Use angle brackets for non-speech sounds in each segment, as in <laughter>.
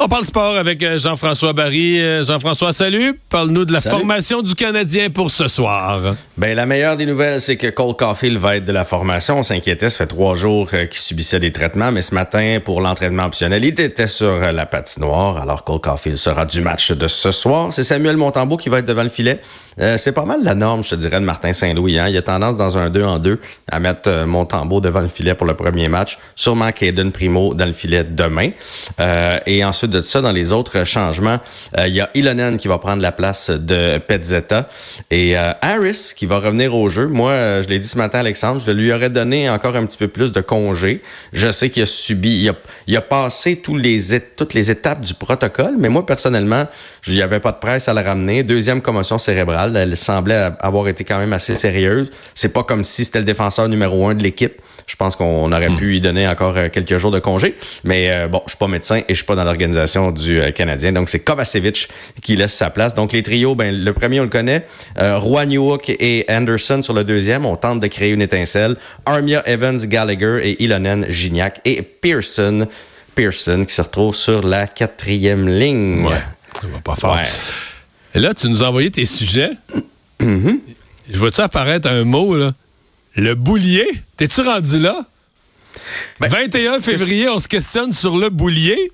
On parle sport avec euh, Jean-François Barry. Euh, Jean-François, salut. Parle-nous de la formation du Canadien pour ce soir. Ben, la meilleure des nouvelles, c'est que Cole Caulfield va être de la formation. On s'inquiétait, ça fait trois jours euh, qu'il subissait des traitements, mais ce matin, pour l'entraînement optionnel, il était sur la patinoire. Alors, Cole Caulfield sera du match de ce soir. C'est Samuel Montembeau qui va être devant le filet. c'est pas mal la norme, je te dirais, de Martin Saint-Louis. Hein. Il a tendance, dans un 2 en 2, à mettre euh, Montembeau devant le filet pour le premier match. Sûrement Caden Primo dans le filet demain. et ensuite, de ça, dans les autres changements, euh, il y a Ilonen qui va prendre la place de Petzetta et euh, Harris qui va revenir au jeu. Moi, euh, je l'ai dit ce matin, Alexandre, je lui aurais donné encore un petit peu plus de congé. Je sais qu'il a subi, il a, il a passé tous les, toutes les étapes du protocole, mais moi, personnellement, je n'y avais pas de presse à la ramener. Deuxième commotion cérébrale, elle semblait avoir été quand même assez sérieuse. C'est pas comme si c'était le défenseur numéro un de l'équipe. Je pense qu'on aurait hmm. pu lui donner encore quelques jours de congé. Mais bon, je suis pas médecin et je suis pas dans l'organisation du Canadien. Donc, c'est Kovacevic qui laisse sa place. Donc, les trios, ben, le premier, on le connaît. Euh, Roy Newhook et Anderson sur le deuxième. On tente de créer une étincelle. Armia Evans, Gallagher et Ilonen Gignac. Et Pearson, Pearson qui se retrouve sur la quatrième ligne. Ouais, ça va pas fort. Et là, tu nous as envoyé tes sujets. Mm-hmm. Je vois-tu apparaître un mot, là? Le boulier? T'es-tu rendu là? 21 ben, février, on se questionne sur le boulier.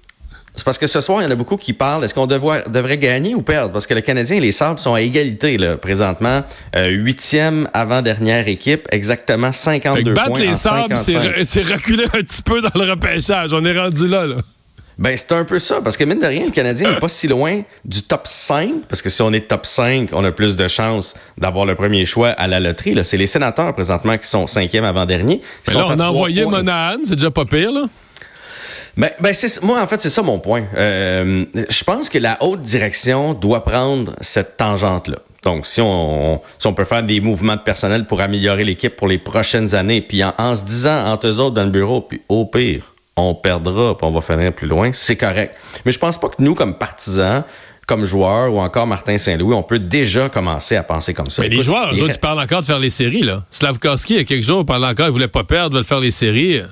C'est parce que ce soir, il y en a beaucoup qui parlent. Est-ce qu'on devrait gagner ou perdre? Parce que le Canadien et les Sables sont à égalité là, présentement. Euh, huitième avant-dernière équipe, exactement 52 fait battre les Sables, c'est reculer un petit peu dans le repêchage. On est rendu là. là. Ben, c'est un peu ça, parce que mine de rien, le Canadien n'est pas si loin du top 5, parce que si on est top 5, on a plus de chances d'avoir le premier choix à la loterie. C'est les sénateurs présentement qui sont cinquième avant-dernier. Mais là, on a envoyé Monahan, c'est déjà pas pire, là. Ben, ben moi, en fait, c'est ça mon point. Euh, je pense que la haute direction doit prendre cette tangente-là. Donc, si on, si on peut faire des mouvements de personnel pour améliorer l'équipe pour les prochaines années, puis en, se disant entre eux autres dans le bureau, puis au pire, on perdra, puis on va finir plus loin, c'est correct. Mais je pense pas que nous, comme partisans, comme joueurs, ou encore Martin Saint-Louis, on peut déjà commencer à penser comme ça. Mais les joueurs, eux autres, ils parlent encore de faire les séries, là. Slavkowski, il y a quelques jours, parlait encore, il voulait pas perdre, il veulent faire les séries.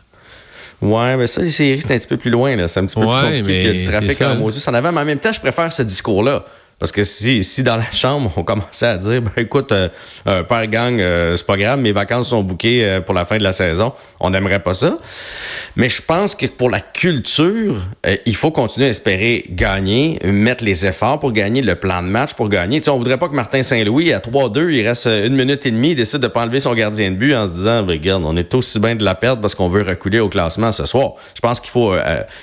Ouais, mais ça, les séries, c'est un petit peu plus loin. là. C'est un petit peu plus compliqué que du trafic en Moses en avant. Mais en même temps, je préfère ce discours-là. Parce que si, si dans la chambre, on commençait à dire, ben écoute, euh, euh père gang, euh, c'est pas grave, mes vacances sont bouquées euh, pour la fin de la saison, on n'aimerait pas ça. Mais je pense que pour la culture, il faut continuer à espérer gagner, mettre les efforts pour gagner, le plan de match pour gagner. Tu sais, on voudrait pas que Martin Saint-Louis, à 3-2, il reste une minute et demie, il décide de pas enlever son gardien de but en se disant, ben, regarde, on est aussi bien de la perdre parce qu'on veut reculer au classement ce soir. Je pense qu'il faut,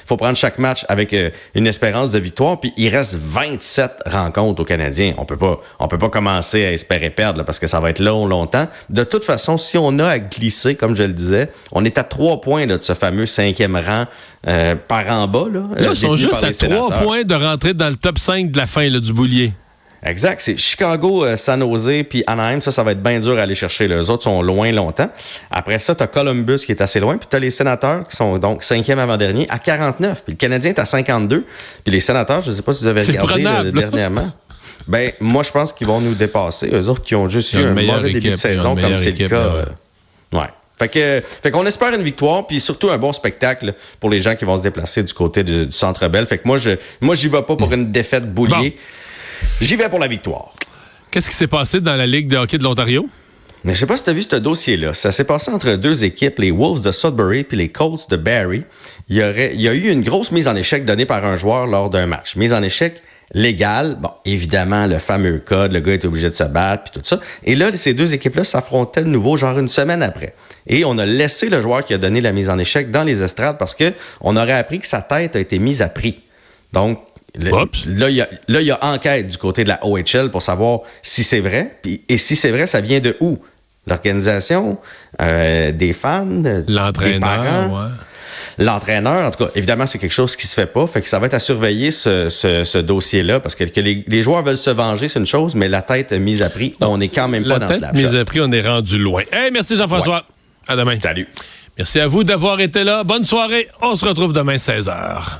faut prendre chaque match avec une espérance de victoire, puis il reste 27 rencontres compte aux Canadiens. On peut pas, on peut pas commencer à espérer perdre parce que ça va être long, longtemps. De toute façon, si on a à glisser, comme je le disais, on est à trois points de ce fameux cinquième rang euh, par en bas. Là, ils sont juste à trois points de rentrer dans le top 5 de la fin du boulier. Exact. C'est Chicago, euh, San Jose, puis Anaheim. Ça, ça va être bien dur à aller chercher. Les autres sont loin longtemps. Après ça, tu as Columbus qui est assez loin. Puis tu as les sénateurs qui sont donc cinquième avant-dernier à 49. Puis le Canadien est à 52. Puis les sénateurs, je ne sais pas si vous avez regardé euh, dernièrement. <laughs> Ben, moi, je pense qu'ils vont nous dépasser. Eux autres qui ont juste eu un mauvais début de saison, comme c'est le cas. Euh, ouais. Fait que, fait qu'on espère une victoire, puis surtout un bon spectacle pour les gens qui vont se déplacer du côté du, Centre Bell. Fait que moi, je, moi, j'y vais pas pour une défaite boulier. J'y vais pour la victoire. Qu'est-ce qui s'est passé dans la Ligue de hockey de l'Ontario? Mais je sais pas si tu as vu ce dossier-là. Ça s'est passé entre deux équipes, les Wolves de Sudbury puis les Colts de Barrie. Il y, aurait, il y a eu une grosse mise en échec donnée par un joueur lors d'un match. Mise en échec légale. Bon, évidemment, le fameux code, le gars est obligé de se battre, puis tout ça. Et là, ces deux équipes-là s'affrontaient de nouveau, genre une semaine après. Et on a laissé le joueur qui a donné la mise en échec dans les estrades parce que on aurait appris que sa tête a été mise à prix. Donc, là, il y, a, enquête du côté de la OHL pour savoir si c'est vrai. et si c'est vrai, ça vient de où? L'organisation, euh, des fans, l'entraîneur, l'entraîneur. En tout cas, évidemment, c'est quelque chose qui se fait pas. Fait que ça va être à surveiller ce, dossier-là parce que, les, joueurs veulent se venger, c'est une chose, mais la tête mise à prix, on n'est quand même pas dans ce La tête mise à prix, on est rendu loin. Hey, merci Jean-François. À demain. Salut. Merci à vous d'avoir été là. Bonne soirée. On se retrouve demain 16h.